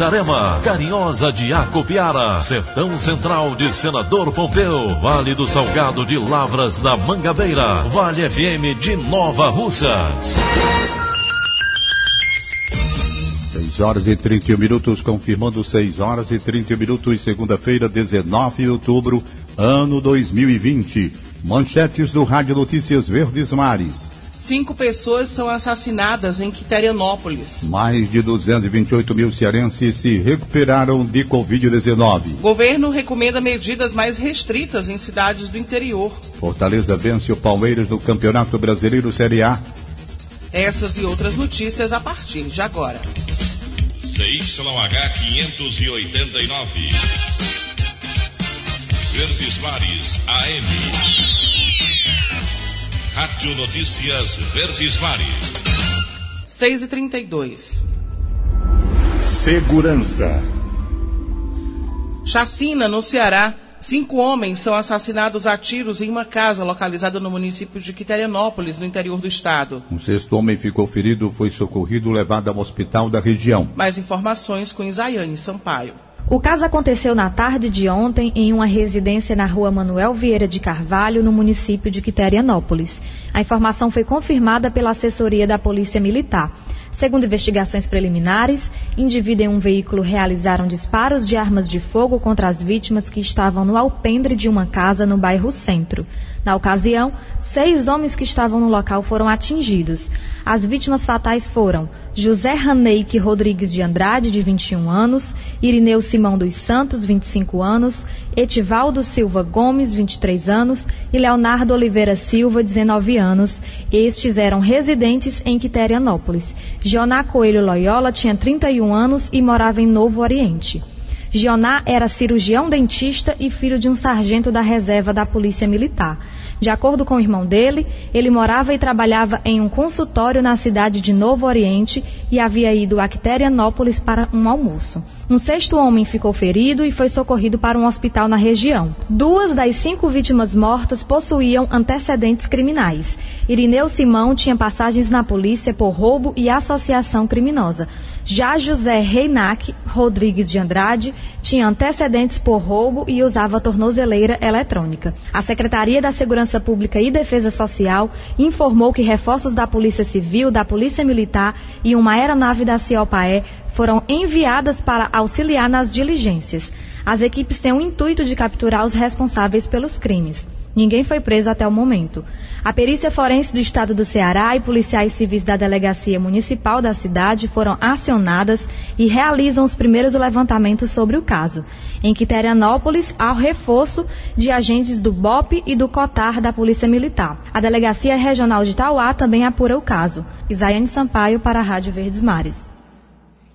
Itarema, Carinhosa de Acopiara, Sertão Central de Senador Pompeu, Vale do Salgado de Lavras da Mangabeira, Vale FM de Nova Russas. 6 horas e 31 minutos, confirmando 6 horas e 30 minutos, segunda-feira, 19 de outubro, ano 2020. Manchetes do Rádio Notícias Verdes Mares. Cinco pessoas são assassinadas em Quiterianópolis. Mais de 228 mil cearenses se recuperaram de Covid-19. Governo recomenda medidas mais restritas em cidades do interior. Fortaleza vence o Palmeiras no Campeonato Brasileiro Série A. Essas e outras notícias a partir de agora. CYH 589. Verdes Mares AM. Rádio Notícias Verdes Mares. 6 e 32 Segurança. Chacina no Ceará. Cinco homens são assassinados a tiros em uma casa localizada no município de Quiterianópolis, no interior do estado. Um sexto homem ficou ferido, foi socorrido, levado ao hospital da região. Mais informações com Isaiane Sampaio. O caso aconteceu na tarde de ontem em uma residência na rua Manuel Vieira de Carvalho, no município de Quiterianópolis. A informação foi confirmada pela assessoria da Polícia Militar. Segundo investigações preliminares, indivíduo em um veículo realizaram disparos de armas de fogo contra as vítimas que estavam no alpendre de uma casa no bairro Centro. Na ocasião, seis homens que estavam no local foram atingidos. As vítimas fatais foram José Raneike Rodrigues de Andrade, de 21 anos, Irineu Simão dos Santos, 25 anos, Etivaldo Silva Gomes, 23 anos e Leonardo Oliveira Silva, 19 anos. Estes eram residentes em Quiterianópolis. Gioná Coelho Loyola tinha 31 anos e morava em Novo Oriente. Gioná era cirurgião dentista e filho de um sargento da reserva da Polícia Militar. De acordo com o irmão dele, ele morava e trabalhava em um consultório na cidade de Novo Oriente e havia ido a Quiterianópolis para um almoço. Um sexto homem ficou ferido e foi socorrido para um hospital na região. Duas das cinco vítimas mortas possuíam antecedentes criminais. Irineu Simão tinha passagens na polícia por roubo e associação criminosa. Já José Reinac Rodrigues de Andrade tinha antecedentes por roubo e usava tornozeleira eletrônica. A Secretaria da Segurança Pública e Defesa Social informou que reforços da Polícia Civil, da Polícia Militar e uma aeronave da CIOPAE foram enviadas para auxiliar nas diligências. As equipes têm o intuito de capturar os responsáveis pelos crimes. Ninguém foi preso até o momento. A perícia forense do estado do Ceará e policiais civis da delegacia municipal da cidade foram acionadas e realizam os primeiros levantamentos sobre o caso. Em Quiterianópolis, há o reforço de agentes do BOP e do COTAR da Polícia Militar. A delegacia regional de Tauá também apura o caso. Isaiane Sampaio para a Rádio Verdes Mares.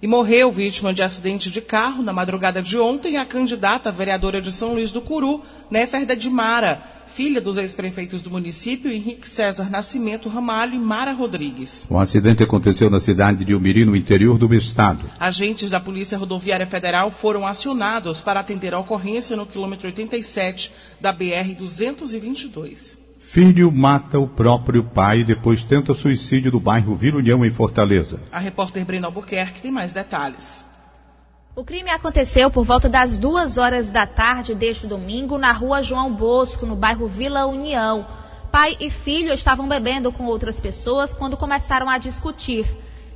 E morreu vítima de acidente de carro na madrugada de ontem a candidata vereadora de São Luís do Curu, Néferda de Mara, filha dos ex-prefeitos do município, Henrique César Nascimento Ramalho e Mara Rodrigues. O acidente aconteceu na cidade de Umiri, no interior do estado. Agentes da Polícia Rodoviária Federal foram acionados para atender a ocorrência no quilômetro 87 da BR-222. Filho mata o próprio pai e depois tenta suicídio do bairro Vila União, em Fortaleza. A repórter Brena Albuquerque tem mais detalhes. O crime aconteceu por volta das duas horas da tarde deste domingo na rua João Bosco, no bairro Vila União. Pai e filho estavam bebendo com outras pessoas quando começaram a discutir.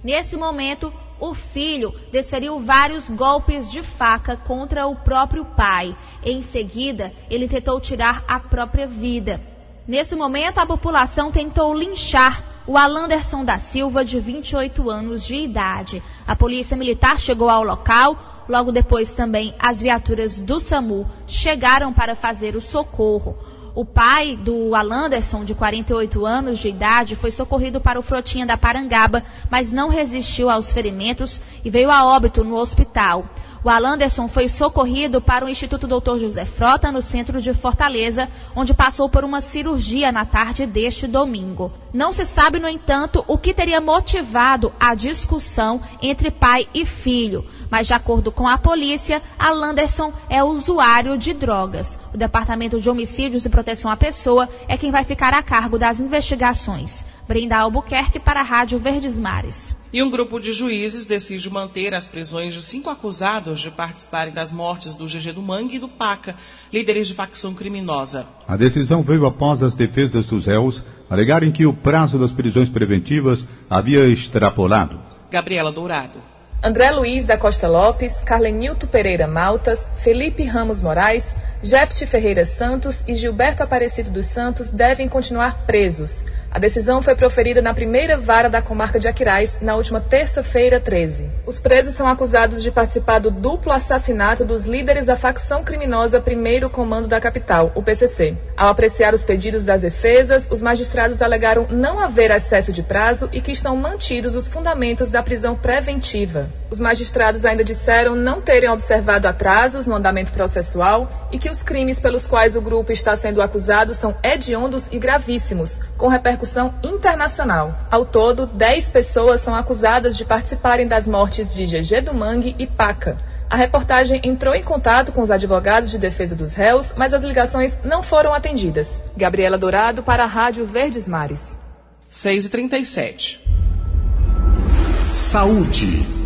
Nesse momento, o filho desferiu vários golpes de faca contra o próprio pai. Em seguida, ele tentou tirar a própria vida. Nesse momento, a população tentou linchar o Alanderson da Silva, de 28 anos de idade. A polícia militar chegou ao local, logo depois também as viaturas do SAMU chegaram para fazer o socorro. O pai do Alanderson, de 48 anos de idade, foi socorrido para o Frotinha da Parangaba, mas não resistiu aos ferimentos e veio a óbito no hospital. O Alanderson foi socorrido para o Instituto Dr. José Frota, no centro de Fortaleza, onde passou por uma cirurgia na tarde deste domingo. Não se sabe, no entanto, o que teria motivado a discussão entre pai e filho, mas de acordo com a polícia, Alanderson é usuário de drogas. O Departamento de Homicídios e Proteção à Pessoa é quem vai ficar a cargo das investigações. Brenda Albuquerque para a Rádio Verdes Mares. E um grupo de juízes decide manter as prisões de cinco acusados de participarem das mortes do GG do Mangue e do Paca, líderes de facção criminosa. A decisão veio após as defesas dos réus alegarem que o prazo das prisões preventivas havia extrapolado. Gabriela Dourado. André Luiz da Costa Lopes, Carlenilto Pereira Maltas, Felipe Ramos Moraes, Jefte Ferreira Santos e Gilberto Aparecido dos Santos devem continuar presos. A decisão foi proferida na primeira vara da comarca de Aquiraz na última terça-feira, 13. Os presos são acusados de participar do duplo assassinato dos líderes da facção criminosa Primeiro Comando da Capital, o PCC. Ao apreciar os pedidos das defesas, os magistrados alegaram não haver excesso de prazo e que estão mantidos os fundamentos da prisão preventiva. Os magistrados ainda disseram não terem observado atrasos no andamento processual e que os crimes pelos quais o grupo está sendo acusado são hediondos e gravíssimos, com repercussão internacional. Ao todo, 10 pessoas são acusadas de participarem das mortes de GG do Mangue e Paca. A reportagem entrou em contato com os advogados de defesa dos réus, mas as ligações não foram atendidas. Gabriela Dourado para a Rádio Verdes Mares. 6 e 37 Saúde.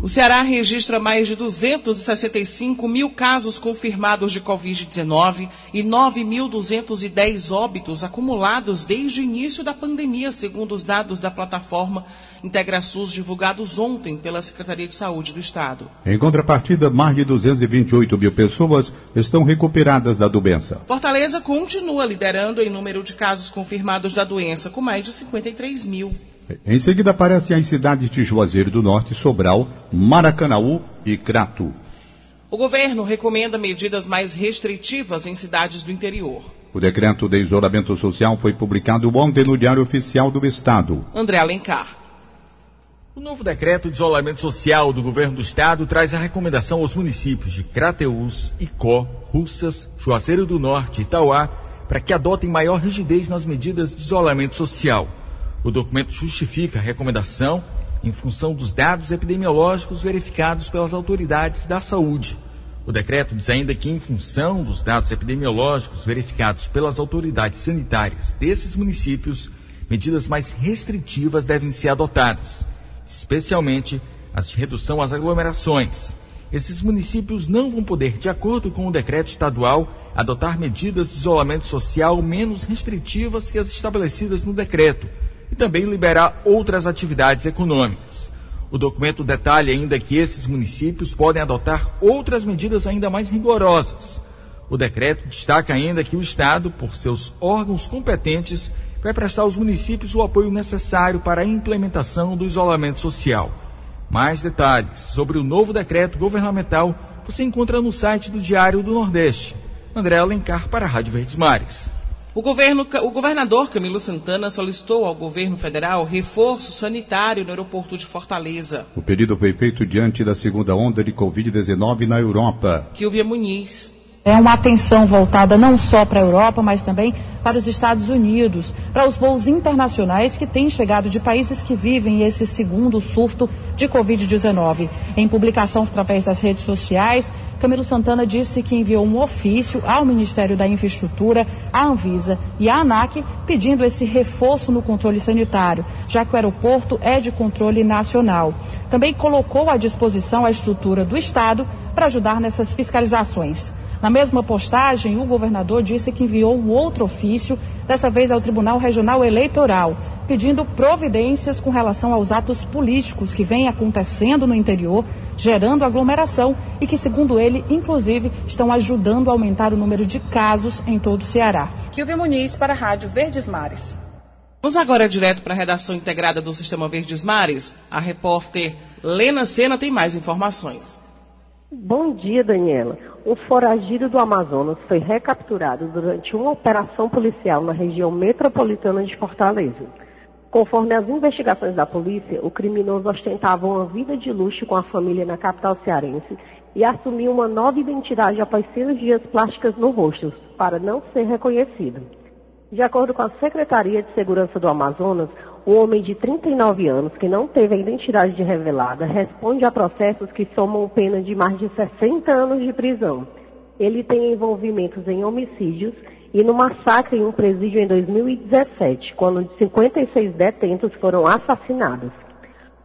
O Ceará registra mais de 265 mil casos confirmados de Covid-19 e 9.210 óbitos acumulados desde o início da pandemia, segundo os dados da plataforma IntegraSUS divulgados ontem pela Secretaria de Saúde do Estado. Em contrapartida, mais de 228 mil pessoas estão recuperadas da doença. Fortaleza continua liderando em número de casos confirmados da doença, com mais de 53 mil. Em seguida aparecem as cidades de Juazeiro do Norte, Sobral, Maracanaú e Crato. O governo recomenda medidas mais restritivas em cidades do interior. O decreto de isolamento social foi publicado ontem no Diário Oficial do Estado. André Alencar. O novo decreto de isolamento social do governo do estado traz a recomendação aos municípios de Crateús, Icó, Russas, Juazeiro do Norte e Itauá para que adotem maior rigidez nas medidas de isolamento social. O documento justifica a recomendação em função dos dados epidemiológicos verificados pelas autoridades da saúde. O decreto diz ainda que, em função dos dados epidemiológicos verificados pelas autoridades sanitárias desses municípios, medidas mais restritivas devem ser adotadas, especialmente as de redução às aglomerações. Esses municípios não vão poder, de acordo com o decreto estadual, adotar medidas de isolamento social menos restritivas que as estabelecidas no decreto e também liberar outras atividades econômicas. O documento detalha ainda que esses municípios podem adotar outras medidas ainda mais rigorosas. O decreto destaca ainda que o Estado, por seus órgãos competentes, vai prestar aos municípios o apoio necessário para a implementação do isolamento social. Mais detalhes sobre o novo decreto governamental você encontra no site do Diário do Nordeste. André Alencar para a Rádio Verdes Mares. O, governo, o governador Camilo Santana solicitou ao governo federal reforço sanitário no aeroporto de Fortaleza. O pedido foi feito diante da segunda onda de Covid-19 na Europa. Kilvia Muniz. É uma atenção voltada não só para a Europa, mas também para os Estados Unidos, para os voos internacionais que têm chegado de países que vivem esse segundo surto de Covid-19. Em publicação através das redes sociais, Camilo Santana disse que enviou um ofício ao Ministério da Infraestrutura, à Anvisa e à ANAC pedindo esse reforço no controle sanitário, já que o aeroporto é de controle nacional. Também colocou à disposição a estrutura do Estado para ajudar nessas fiscalizações. Na mesma postagem, o governador disse que enviou um outro ofício, dessa vez ao Tribunal Regional Eleitoral, pedindo providências com relação aos atos políticos que vêm acontecendo no interior, gerando aglomeração e que, segundo ele, inclusive, estão ajudando a aumentar o número de casos em todo o Ceará. Kilvia Muniz para a Rádio Verdes Mares. Vamos agora direto para a redação integrada do Sistema Verdes Mares. A repórter Lena Sena tem mais informações. Bom dia, Daniela. Um foragido do Amazonas foi recapturado durante uma operação policial na região metropolitana de Fortaleza. Conforme as investigações da polícia, o criminoso ostentava uma vida de luxo com a família na capital cearense e assumiu uma nova identidade após cirurgias plásticas no rosto, para não ser reconhecido. De acordo com a Secretaria de Segurança do Amazonas, o homem de 39 anos, que não teve a identidade revelada, responde a processos que somam pena de mais de 60 anos de prisão. Ele tem envolvimentos em homicídios e no massacre em um presídio em 2017, quando 56 detentos foram assassinados.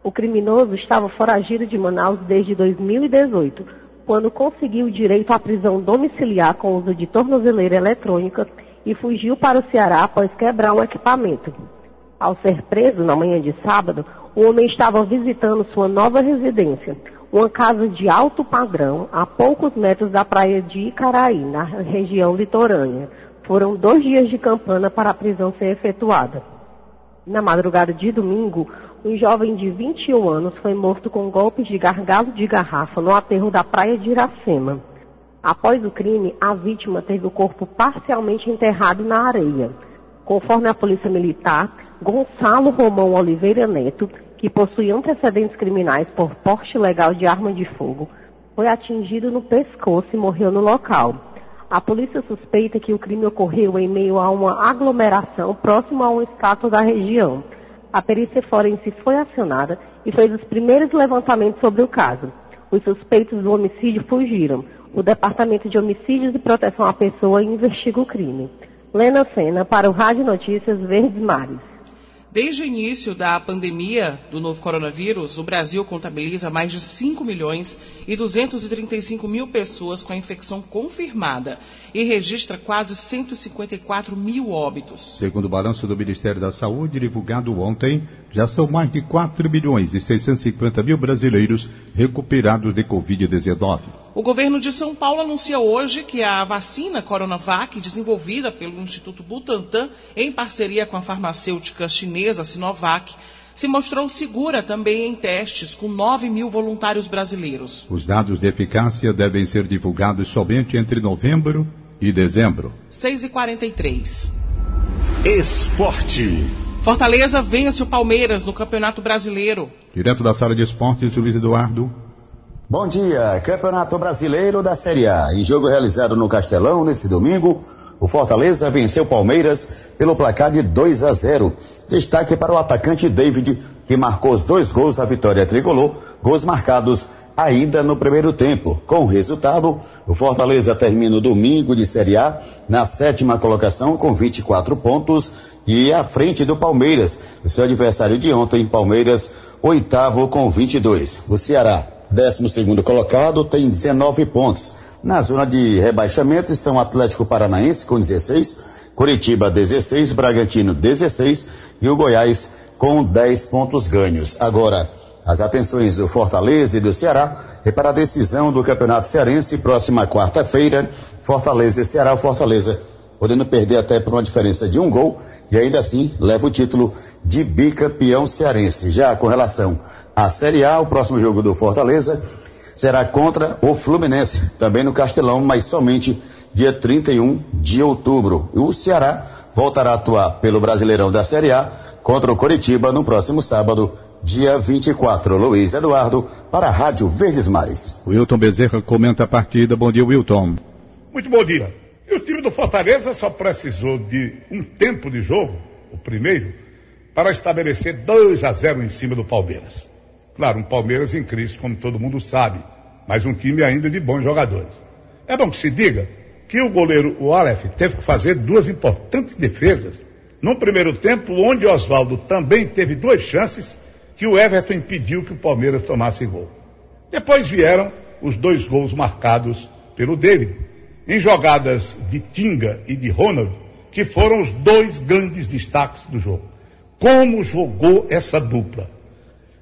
O criminoso estava foragido de Manaus desde 2018, quando conseguiu o direito à prisão domiciliar com uso de tornozeleira eletrônica e fugiu para o Ceará após quebrar um equipamento. Ao ser preso na manhã de sábado, o homem estava visitando sua nova residência, uma casa de alto padrão, a poucos metros da praia de Icaraí, na região litorânea. Foram dois dias de campana para a prisão ser efetuada. Na madrugada de domingo, um jovem de 21 anos foi morto com golpes de gargalo de garrafa no aterro da praia de Iracema. Após o crime, a vítima teve o corpo parcialmente enterrado na areia. Conforme a Polícia Militar, Gonçalo Romão Oliveira Neto, que possui antecedentes criminais por porte legal de arma de fogo, foi atingido no pescoço e morreu no local. A polícia suspeita que o crime ocorreu em meio a uma aglomeração próximo a um estátua da região. A perícia forense foi acionada e fez os primeiros levantamentos sobre o caso. Os suspeitos do homicídio fugiram. O Departamento de Homicídios e Proteção à Pessoa investiga o crime. Lena Sena, para o Rádio Notícias Verdes Mares. Desde o início da pandemia do novo coronavírus, o Brasil contabiliza mais de 5 milhões e 235 mil pessoas com a infecção confirmada e registra quase 154 mil óbitos. Segundo o balanço do Ministério da Saúde, divulgado ontem, já são mais de 4 milhões e 650 mil brasileiros recuperados de Covid-19. O governo de São Paulo anuncia hoje que a vacina Coronavac, desenvolvida pelo Instituto Butantan em parceria com a farmacêutica chinesa Sinovac, se mostrou segura também em testes com 9 mil voluntários brasileiros. Os dados de eficácia devem ser divulgados somente entre novembro e dezembro. 6 e 43 Esporte. Fortaleza vence o Palmeiras no Campeonato Brasileiro. Direto da sala de esportes, Luiz Eduardo. Bom dia, Campeonato Brasileiro da Série A. Em jogo realizado no Castelão nesse domingo, o Fortaleza venceu o Palmeiras pelo placar de 2 a 0. Destaque para o atacante David, que marcou os dois gols da vitória tricolor, gols marcados ainda no primeiro tempo. Com o resultado, o Fortaleza termina o domingo de Série A na sétima colocação com 24 pontos e à frente do Palmeiras, o seu adversário de ontem, Palmeiras, oitavo com 22. O Ceará 12 segundo colocado, tem 19 pontos. Na zona de rebaixamento estão Atlético Paranaense com 16, Curitiba 16, Bragantino 16 e o Goiás com 10 pontos ganhos. Agora, as atenções do Fortaleza e do Ceará é para a decisão do Campeonato Cearense próxima quarta-feira. Fortaleza e Ceará, Fortaleza podendo perder até por uma diferença de um gol e ainda assim leva o título de bicampeão cearense. Já com relação a Série A, o próximo jogo do Fortaleza será contra o Fluminense, também no Castelão, mas somente dia 31 de outubro. E o Ceará voltará a atuar pelo Brasileirão da Série A contra o Coritiba no próximo sábado, dia 24. Luiz Eduardo, para a Rádio Verdes Mares. Wilton Bezerra comenta a partida. Bom dia, Wilton. Muito bom dia. E o time do Fortaleza só precisou de um tempo de jogo, o primeiro, para estabelecer 2 a 0 em cima do Palmeiras. Claro, um Palmeiras em crise, como todo mundo sabe, mas um time ainda de bons jogadores. É bom que se diga que o goleiro o Aleph teve que fazer duas importantes defesas. Num primeiro tempo, onde Oswaldo também teve duas chances que o Everton impediu que o Palmeiras tomasse gol. Depois vieram os dois gols marcados pelo David, em jogadas de Tinga e de Ronald, que foram os dois grandes destaques do jogo. Como jogou essa dupla?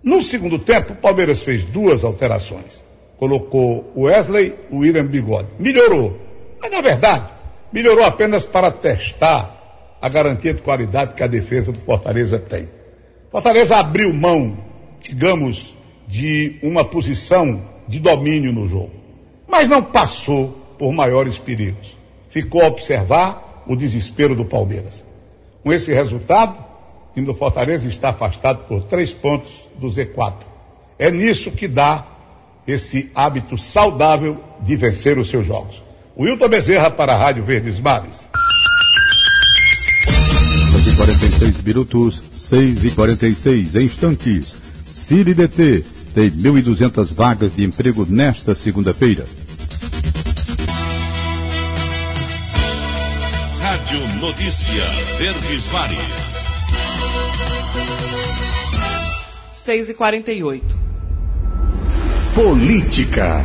No segundo tempo, o Palmeiras fez duas alterações. Colocou o Wesley, o William Bigode. Melhorou. Mas na verdade, melhorou apenas para testar a garantia de qualidade que a defesa do Fortaleza tem. Fortaleza abriu mão, digamos, de uma posição de domínio no jogo, mas não passou por maiores perigos. Ficou a observar o desespero do Palmeiras. Com esse resultado, time do Fortaleza está afastado por três pontos do Z4. É nisso que dá esse hábito saudável de vencer os seus jogos. Wilton Bezerra para a Rádio Verdes Mares. 46 minutos, 6 e 46 em instantes. CireDT tem 1.200 vagas de emprego nesta segunda-feira. Rádio Notícia Verdes Mares. 6 e 48 Política.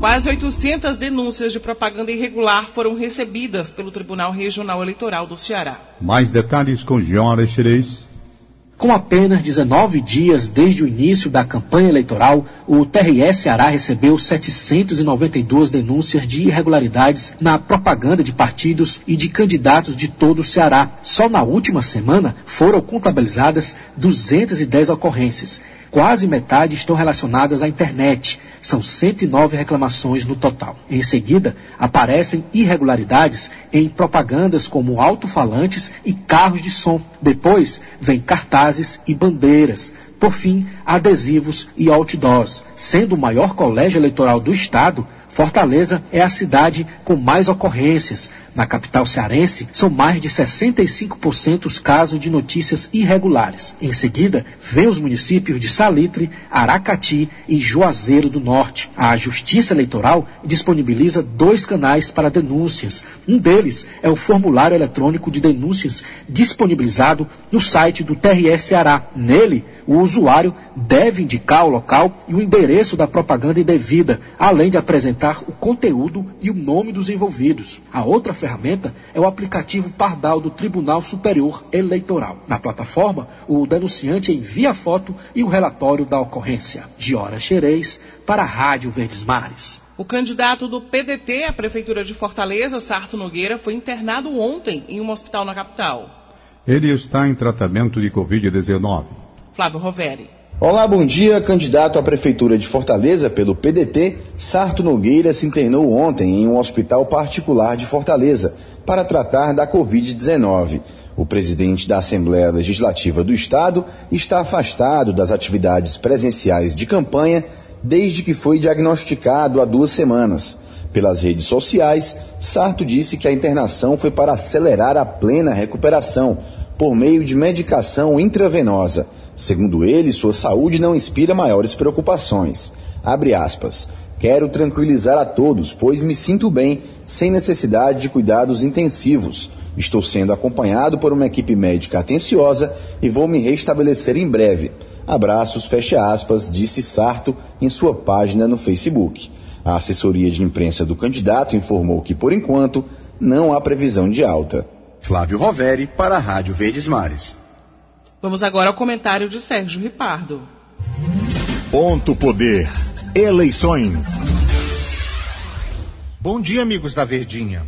Quase 800 denúncias de propaganda irregular foram recebidas pelo Tribunal Regional Eleitoral do Ceará. Mais detalhes com Giora Xerez. Com apenas 19 dias desde o início da campanha eleitoral, o TRE Ceará recebeu 792 denúncias de irregularidades na propaganda de partidos e de candidatos de todo o Ceará. Só na última semana foram contabilizadas 210 ocorrências. Quase metade estão relacionadas à internet. São 109 reclamações no total. Em seguida, aparecem irregularidades em propagandas como alto-falantes e carros de som. Depois, vem cartazes e bandeiras. Por fim, adesivos e outdoors. Sendo o maior colégio eleitoral do Estado, Fortaleza é a cidade com mais ocorrências. Na capital cearense, são mais de 65% os casos de notícias irregulares. Em seguida, vem os municípios de Salitre, Aracati e Juazeiro do Norte. A Justiça Eleitoral disponibiliza dois canais para denúncias. Um deles é o formulário eletrônico de denúncias disponibilizado no site do TRS Ceará. Nele, o usuário deve indicar o local e o endereço da propaganda indevida, além de apresentar o conteúdo e o nome dos envolvidos. A outra ferramenta é o aplicativo Pardal do Tribunal Superior Eleitoral. Na plataforma, o denunciante envia a foto e o relatório da ocorrência. Giora Xerez, para a Rádio Verdes Mares. O candidato do PDT à Prefeitura de Fortaleza, Sarto Nogueira, foi internado ontem em um hospital na capital. Ele está em tratamento de Covid-19. Flávio Roveri. Olá, bom dia. Candidato à Prefeitura de Fortaleza pelo PDT, Sarto Nogueira se internou ontem em um hospital particular de Fortaleza para tratar da Covid-19. O presidente da Assembleia Legislativa do Estado está afastado das atividades presenciais de campanha desde que foi diagnosticado há duas semanas. Pelas redes sociais, Sarto disse que a internação foi para acelerar a plena recuperação por meio de medicação intravenosa. Segundo ele, sua saúde não inspira maiores preocupações. Abre aspas. Quero tranquilizar a todos, pois me sinto bem, sem necessidade de cuidados intensivos. Estou sendo acompanhado por uma equipe médica atenciosa e vou me restabelecer em breve. Abraços, fecha aspas, disse Sarto em sua página no Facebook. A assessoria de imprensa do candidato informou que, por enquanto, não há previsão de alta. Flávio Roveri para a Rádio Verdes Mares. Vamos agora ao comentário de Sérgio Ripardo. Ponto Poder. Eleições. Bom dia, amigos da Verdinha.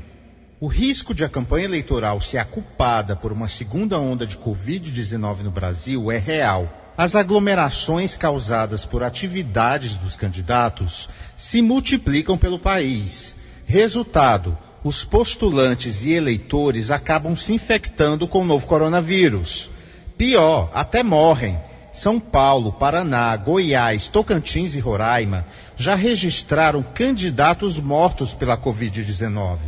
O risco de a campanha eleitoral ser culpada por uma segunda onda de Covid-19 no Brasil é real. As aglomerações causadas por atividades dos candidatos se multiplicam pelo país. Resultado: os postulantes e eleitores acabam se infectando com o novo coronavírus. Pior, até morrem. São Paulo, Paraná, Goiás, Tocantins e Roraima já registraram candidatos mortos pela Covid-19.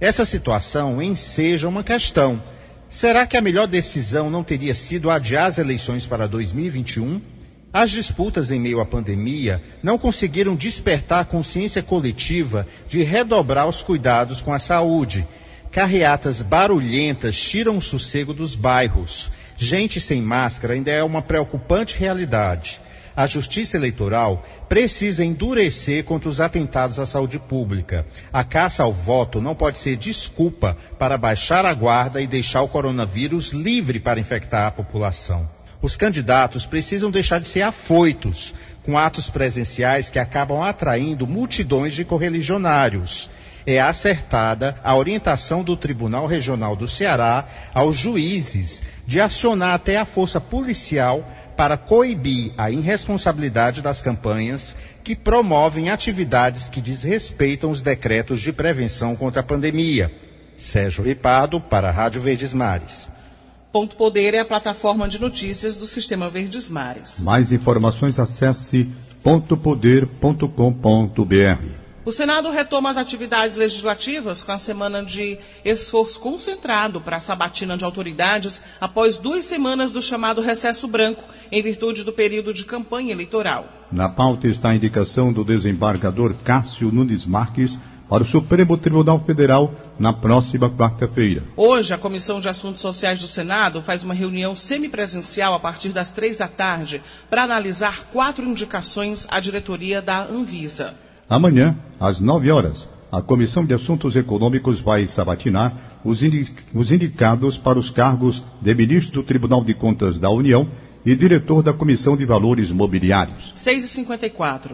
Essa situação enseja uma questão. Será que a melhor decisão não teria sido adiar as eleições para 2021? As disputas em meio à pandemia não conseguiram despertar a consciência coletiva de redobrar os cuidados com a saúde. Carreatas barulhentas tiram o sossego dos bairros. Gente sem máscara ainda é uma preocupante realidade. A Justiça Eleitoral precisa endurecer contra os atentados à saúde pública. A caça ao voto não pode ser desculpa para baixar a guarda e deixar o coronavírus livre para infectar a população. Os candidatos precisam deixar de ser afoitos com atos presenciais que acabam atraindo multidões de correligionários. É acertada a orientação do Tribunal Regional do Ceará aos juízes de acionar até a força policial para coibir a irresponsabilidade das campanhas que promovem atividades que desrespeitam os decretos de prevenção contra a pandemia. Sérgio Ripado, para a Rádio Verdes Mares. Ponto Poder é a plataforma de notícias do Sistema Verdes Mares. Mais informações acesse pontopoder.com.br. O Senado retoma as atividades legislativas com a semana de esforço concentrado para a sabatina de autoridades após duas semanas do chamado recesso branco, em virtude do período de campanha eleitoral. Na pauta está a indicação do desembargador Cássio Nunes Marques para o Supremo Tribunal Federal na próxima quarta-feira. Hoje, a Comissão de Assuntos Sociais do Senado faz uma reunião semipresencial a partir das três da tarde para analisar quatro indicações à diretoria da Anvisa. Amanhã, às nove horas, a Comissão de Assuntos Econômicos vai sabatinar os, indi os indicados para os cargos de ministro do Tribunal de Contas da União e diretor da Comissão de Valores Mobiliários. 6h54.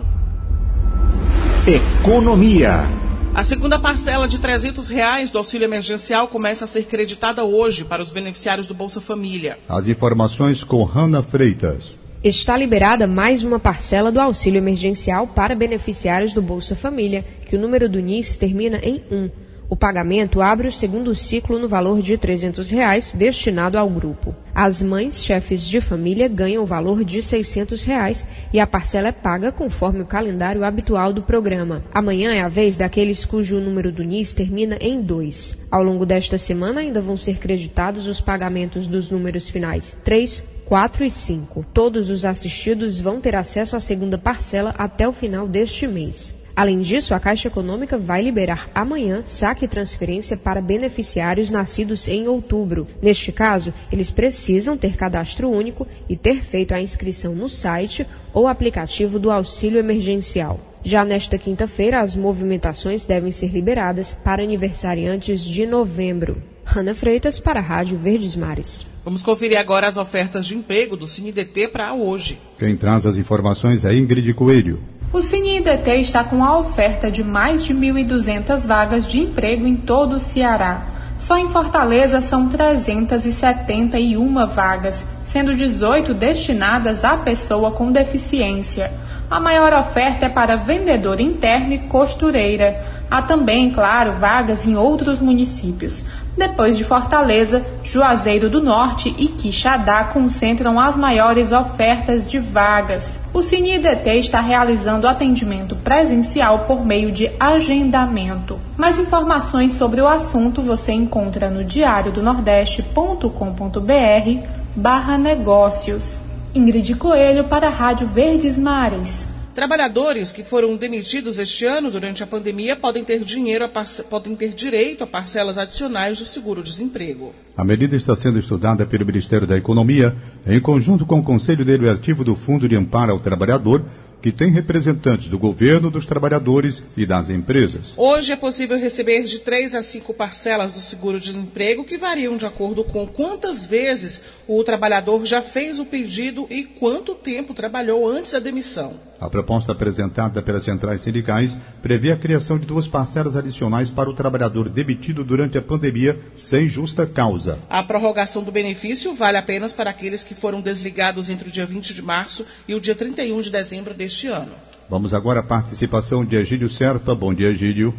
Economia. A segunda parcela de 300 reais do auxílio emergencial começa a ser creditada hoje para os beneficiários do Bolsa Família. As informações com Hanna Freitas. Está liberada mais uma parcela do auxílio emergencial para beneficiários do Bolsa Família, que o número do NIS termina em 1. O pagamento abre o segundo ciclo no valor de 300 reais destinado ao grupo. As mães chefes de família ganham o valor de 600 reais e a parcela é paga conforme o calendário habitual do programa. Amanhã é a vez daqueles cujo número do NIS termina em 2. Ao longo desta semana ainda vão ser creditados os pagamentos dos números finais 3, 4 e 5. Todos os assistidos vão ter acesso à segunda parcela até o final deste mês. Além disso, a Caixa Econômica vai liberar amanhã saque e transferência para beneficiários nascidos em outubro. Neste caso, eles precisam ter cadastro único e ter feito a inscrição no site ou aplicativo do auxílio emergencial. Já nesta quinta-feira, as movimentações devem ser liberadas para aniversariantes de novembro. Ana Freitas para a Rádio Verdes Mares. Vamos conferir agora as ofertas de emprego do CineDT para hoje. Quem traz as informações é Ingrid Coelho. O CineIDT está com a oferta de mais de 1.200 vagas de emprego em todo o Ceará. Só em Fortaleza são 371 vagas, sendo 18 destinadas à pessoa com deficiência. A maior oferta é para vendedor interno e costureira. Há também, claro, vagas em outros municípios. Depois de Fortaleza, Juazeiro do Norte e Quixadá concentram as maiores ofertas de vagas. O CineIDT está realizando atendimento presencial por meio de agendamento. Mais informações sobre o assunto você encontra no diariodonordeste.com.br barra negócios. Ingrid Coelho para a Rádio Verdes Mares. Trabalhadores que foram demitidos este ano durante a pandemia podem ter, dinheiro podem ter direito a parcelas adicionais do seguro-desemprego. A medida está sendo estudada pelo Ministério da Economia, em conjunto com o Conselho Deliberativo do Fundo de Amparo ao Trabalhador, que tem representantes do governo, dos trabalhadores e das empresas. Hoje é possível receber de três a cinco parcelas do seguro-desemprego, que variam de acordo com quantas vezes o trabalhador já fez o pedido e quanto tempo trabalhou antes da demissão. A proposta apresentada pelas centrais sindicais prevê a criação de duas parcelas adicionais para o trabalhador demitido durante a pandemia sem justa causa. A prorrogação do benefício vale apenas para aqueles que foram desligados entre o dia 20 de março e o dia 31 de dezembro deste ano. Vamos agora à participação de Egídio Serpa. Bom dia, Egídio.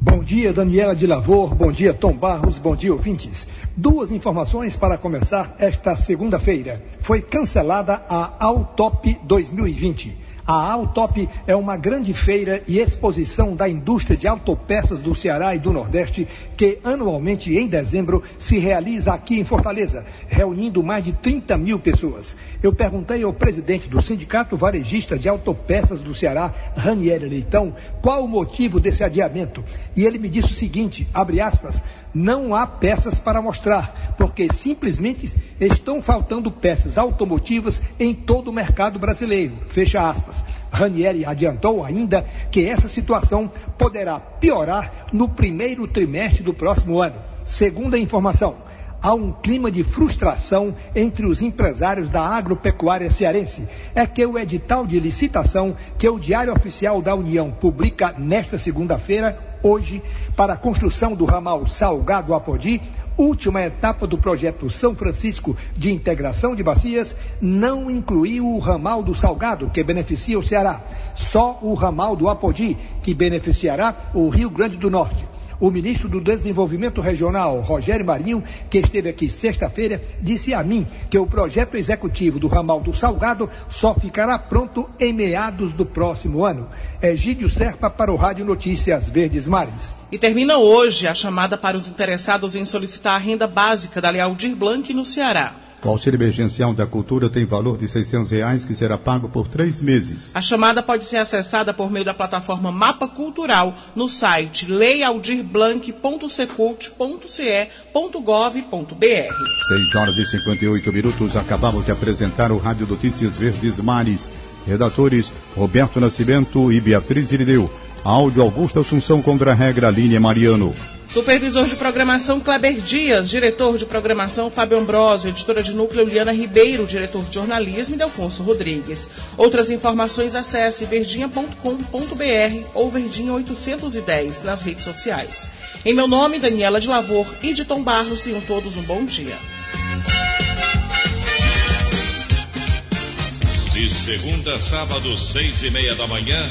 Bom dia, Daniela de Lavor. Bom dia, Tom Barros. Bom dia, ouvintes. Duas informações para começar esta segunda-feira. Foi cancelada a Autop 2020. A Autop é uma grande feira e exposição da indústria de autopeças do Ceará e do Nordeste que anualmente em dezembro se realiza aqui em Fortaleza, reunindo mais de 30 mil pessoas. Eu perguntei ao presidente do Sindicato Varejista de Autopeças do Ceará, Ranieri Leitão, qual o motivo desse adiamento. E ele me disse o seguinte, abre aspas, não há peças para mostrar, porque simplesmente estão faltando peças automotivas em todo o mercado brasileiro. Fecha aspas. Ranieri adiantou ainda que essa situação poderá piorar no primeiro trimestre do próximo ano. Segunda informação, há um clima de frustração entre os empresários da agropecuária cearense. É que o edital de licitação que o Diário Oficial da União publica nesta segunda-feira hoje para a construção do ramal Salgado Apodi, última etapa do projeto São Francisco de integração de bacias, não incluiu o ramal do Salgado, que beneficia o Ceará, só o ramal do Apodi, que beneficiará o Rio Grande do Norte. O ministro do Desenvolvimento Regional, Rogério Marinho, que esteve aqui sexta-feira, disse a mim que o projeto executivo do ramal do Salgado só ficará pronto em meados do próximo ano. Egídio Serpa para o Rádio Notícias Verdes Mares. E termina hoje a chamada para os interessados em solicitar a renda básica da Lealdir Blanc no Ceará. O auxílio emergencial da cultura tem valor de 600 reais que será pago por três meses. A chamada pode ser acessada por meio da plataforma Mapa Cultural no site leialdirblanc.secult.ce.gov.br. 6 horas e 58 minutos. Acabamos de apresentar o Rádio Notícias Verdes Mares. Redatores Roberto Nascimento e Beatriz Irideu. Áudio Augusto Assunção contra a regra Línia Mariano. Supervisor de programação Kleber Dias, diretor de programação Fábio Ambrosio, editora de núcleo Liana Ribeiro, diretor de jornalismo e Delfonso Rodrigues. Outras informações acesse verdinha.com.br ou verdinha 810 nas redes sociais. Em meu nome, Daniela de Lavor e de Tom Barros, tenham todos um bom dia. De segunda a sábado, seis e meia da manhã,